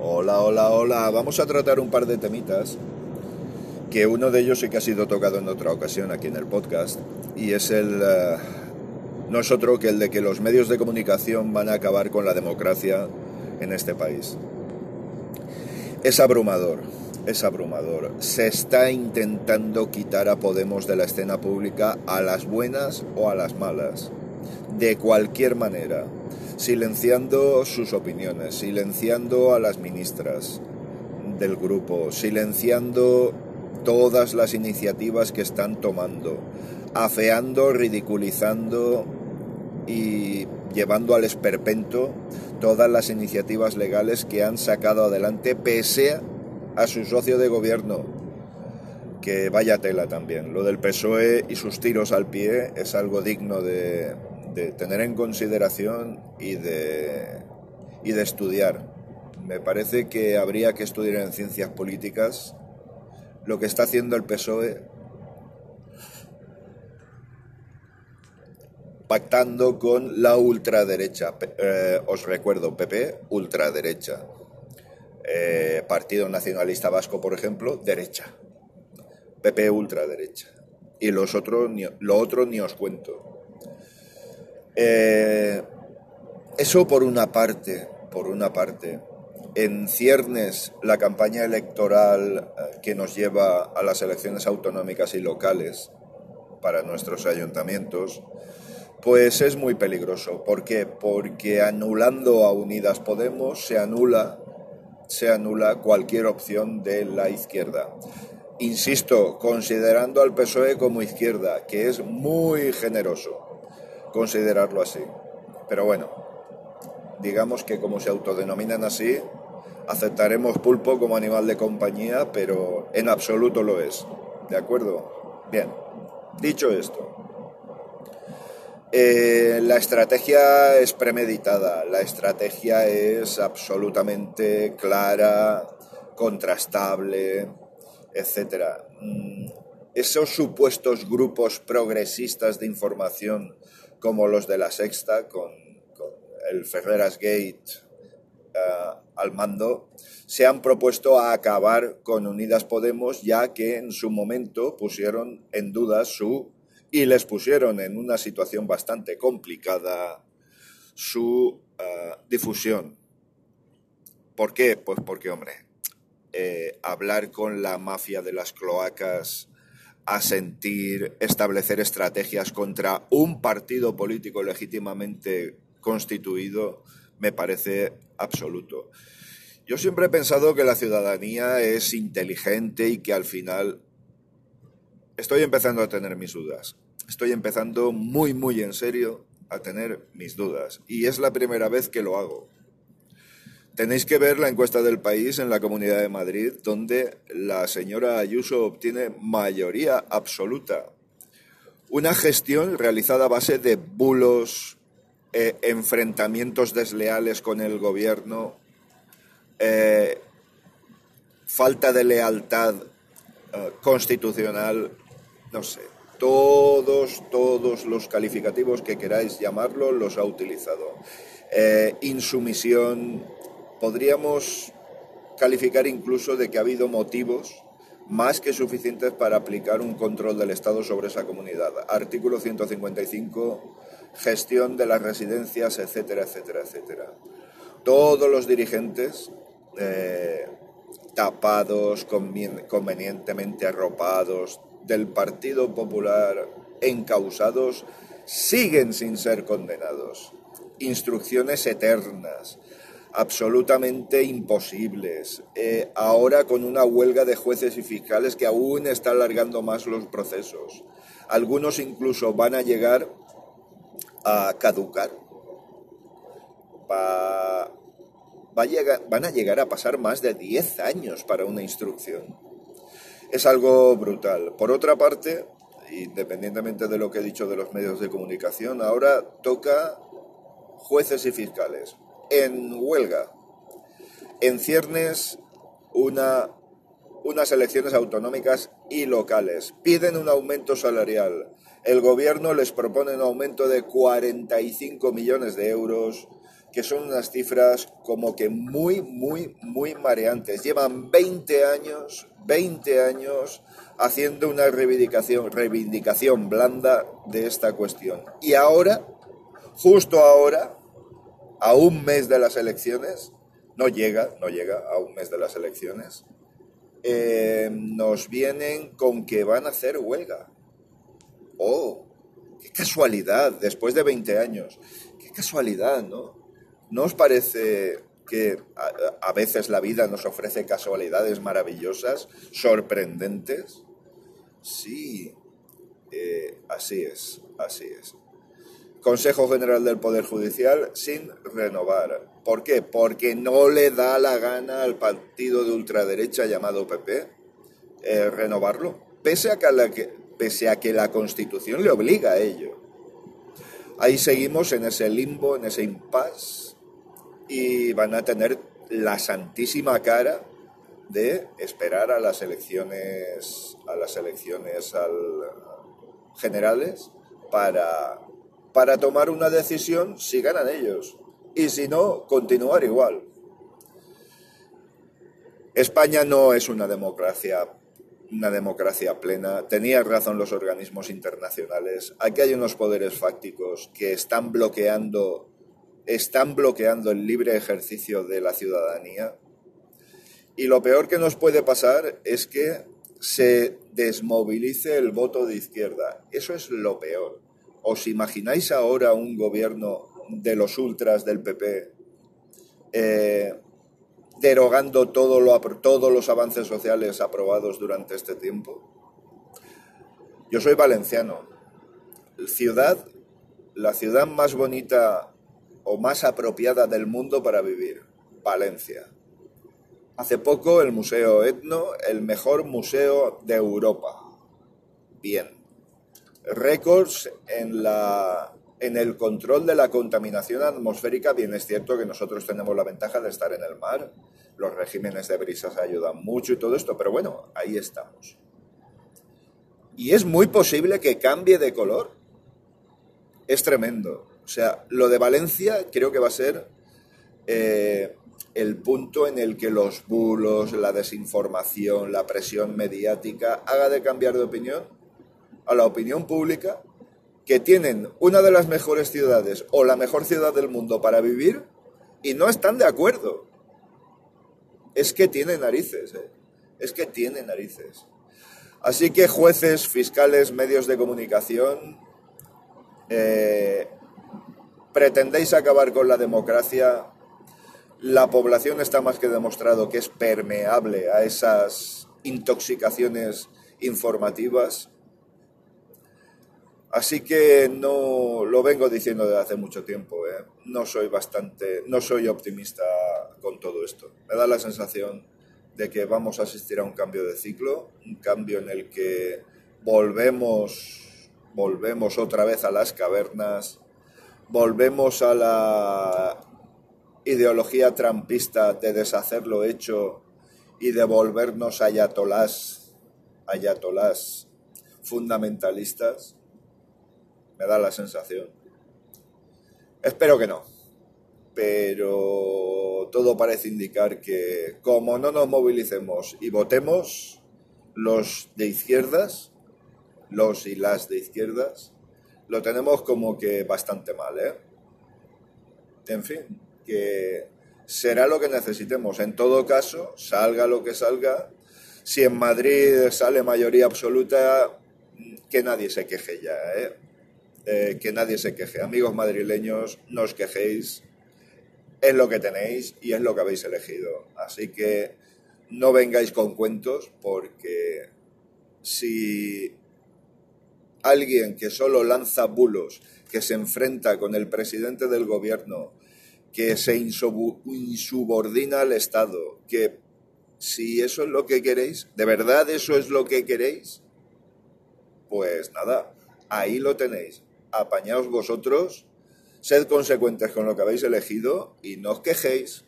Hola, hola, hola. Vamos a tratar un par de temitas, que uno de ellos sí que ha sido tocado en otra ocasión aquí en el podcast, y es el... eh, no es otro que el de que los medios de comunicación van a acabar con la democracia en este país. Es abrumador, es abrumador. Se está intentando quitar a Podemos de la escena pública a las buenas o a las malas, de cualquier manera, silenciando sus opiniones, silenciando a las ministras del grupo, silenciando todas las iniciativas que están tomando, afeando, ridiculizando y llevando al esperpento todas las iniciativas legales que han sacado adelante pese a su socio de gobierno. Que vaya tela también. Lo del PSOE y sus tiros al pie es algo digno de, de tener en consideración y de, y de estudiar. Me parece que habría que estudiar en ciencias políticas lo que está haciendo el PSOE pactando con la ultraderecha. Eh, os recuerdo, PP, ultraderecha. Eh, Partido Nacionalista Vasco, por ejemplo, derecha. PP, ultraderecha. Y los otros, lo otro ni os cuento. Eh, eso por una parte, por una parte. En ciernes la campaña electoral que nos lleva a las elecciones autonómicas y locales para nuestros ayuntamientos, pues es muy peligroso. ¿Por qué? Porque anulando a Unidas Podemos se anula, se anula cualquier opción de la izquierda. Insisto, considerando al PSOE como izquierda, que es muy generoso considerarlo así. Pero bueno, digamos que como se autodenominan así, aceptaremos pulpo como animal de compañía, pero en absoluto lo es. ¿De acuerdo? Bien, dicho esto, eh, la estrategia es premeditada, la estrategia es absolutamente clara, contrastable, etc. Esos supuestos grupos progresistas de información, como los de la Sexta, con, el Ferreras Gate uh, al mando, se han propuesto a acabar con Unidas Podemos, ya que en su momento pusieron en duda su y les pusieron en una situación bastante complicada su uh, difusión. ¿Por qué? Pues porque, hombre, eh, hablar con la mafia de las cloacas, asentir, establecer estrategias contra un partido político legítimamente constituido, me parece absoluto. Yo siempre he pensado que la ciudadanía es inteligente y que al final estoy empezando a tener mis dudas. Estoy empezando muy, muy en serio a tener mis dudas. Y es la primera vez que lo hago. Tenéis que ver la encuesta del país en la Comunidad de Madrid, donde la señora Ayuso obtiene mayoría absoluta. Una gestión realizada a base de bulos, eh, enfrentamientos desleales con el gobierno, eh, falta de lealtad eh, constitucional, no sé, todos, todos los calificativos que queráis llamarlo los ha utilizado. Insumisión, podríamos calificar incluso de que ha habido motivos más que suficientes para aplicar un control del Estado sobre esa comunidad. Artículo 155, gestión de las residencias, etcétera, etcétera, etcétera. Todos los dirigentes eh, tapados, convenientemente arropados, del Partido Popular encausados siguen sin ser condenados. Instrucciones eternas, absolutamente imposibles. Eh, ahora con una huelga de jueces y fiscales que aún está alargando más los procesos. Algunos incluso van a llegar a caducar. Va, a llegar, van a llegar a pasar más de 10 años para una instrucción es algo brutal. Por otra parte, independientemente de lo que he dicho de los medios de comunicación, ahora toca jueces y fiscales en huelga. En ciernes una, unas elecciones autonómicas y locales. Piden un aumento salarial. El gobierno les propone un aumento de 45 millones de euros que son unas cifras como que muy, muy, muy mareantes. Llevan 20 años, 20 años haciendo una reivindicación, reivindicación blanda de esta cuestión. Y ahora, justo ahora, a un mes de las elecciones, no llega, no llega a un mes de las elecciones, eh, nos vienen con que van a hacer huelga. ¡Oh! ¡Qué casualidad! Después de 20 años. ¡Qué casualidad, ¿no? ¿No os parece que a, veces la vida nos ofrece casualidades maravillosas, sorprendentes? Sí, eh, así es, así es. Consejo General del Poder Judicial sin renovar. ¿Por qué? Porque no le da la gana al partido de ultraderecha llamado PP eh, renovarlo, pese a, que la pese a que la Constitución le obliga a ello. Ahí seguimos en ese limbo, en ese impasse, y van a tener la santísima cara de esperar a las elecciones, a las elecciones generales para para tomar una decisión si ganan ellos y si no, continuar igual. España no es una democracia una democracia plena. Tenían razón los organismos internacionales. Aquí hay unos poderes fácticos que están bloqueando están bloqueando el libre ejercicio de la ciudadanía. Y lo peor que nos puede pasar es que se desmovilice el voto de izquierda. Eso es lo peor. ¿Os imagináis ahora un gobierno de los ultras del PP eh, derogando todo lo, todos los avances sociales aprobados durante este tiempo? Yo soy valenciano. Ciudad, la ciudad más bonita o más apropiada del mundo para vivir, Valencia. Hace poco el Museo Etno, el mejor museo de Europa. Bien récords en, la, en el control de la contaminación atmosférica. Bien, es cierto que nosotros tenemos la ventaja de estar en el mar, los regímenes de brisas ayudan mucho y todo esto, pero bueno, ahí estamos. Y es muy posible que cambie de color. Es tremendo. O sea, lo de Valencia creo que va a ser eh, el punto en el que los bulos, la desinformación, la presión mediática haga de cambiar de opinión a la opinión pública que tienen una de las mejores ciudades o la mejor ciudad del mundo para vivir y no están de acuerdo. Es que tiene narices, ¿eh? es que tiene narices. Así que jueces, fiscales, medios de comunicación, eh, pretendéis acabar con la democracia. La población está más que demostrado que es permeable a esas intoxicaciones informativas Así que no lo vengo diciendo desde hace mucho tiempo. ¿eh? No soy bastante, no soy optimista con todo esto. Me da la sensación de que vamos a asistir a un cambio de ciclo, un cambio en el que volvemos, volvemos otra vez a las cavernas, volvemos a la ideología trampista de deshacer lo hecho y de volvernos ayatolás, ayatolás fundamentalistas me da la sensación. Espero que no. Pero todo parece indicar que como no nos movilicemos y votemos, los de izquierdas, los y las de izquierdas, lo tenemos como que bastante mal, ¿eh? En fin, que será lo que necesitemos. En todo caso, salga lo que salga, si en Madrid sale mayoría absoluta, que nadie se queje ya, ¿eh? Eh, que nadie se queje. Amigos madrileños, no os quejéis, es lo que tenéis y es lo que habéis elegido. Así que no vengáis con cuentos porque si alguien que solo lanza bulos, que se enfrenta con el presidente del gobierno, que se insubordina al Estado, que si eso es lo que queréis, de verdad eso es lo que queréis, pues nada, ahí lo tenéis apañaos vosotros, sed consecuentes con lo que habéis elegido y no os quejéis.